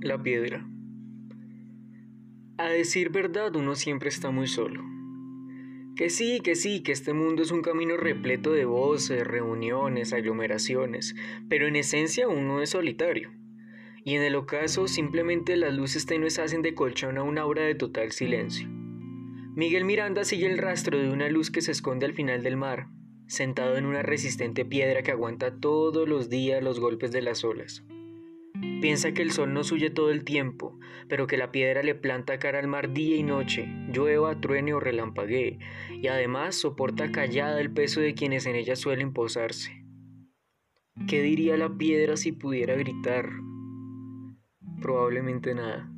La piedra. A decir verdad, uno siempre está muy solo. Que sí, que sí, que este mundo es un camino repleto de voces, reuniones, aglomeraciones, pero en esencia uno es solitario. Y en el ocaso simplemente las luces tenues hacen de colchón a una obra de total silencio. Miguel Miranda sigue el rastro de una luz que se esconde al final del mar, sentado en una resistente piedra que aguanta todos los días los golpes de las olas. Piensa que el sol no suye todo el tiempo, pero que la piedra le planta cara al mar día y noche, llueva, truene o relampaguee, y además soporta callada el peso de quienes en ella suelen posarse. ¿Qué diría la piedra si pudiera gritar? Probablemente nada.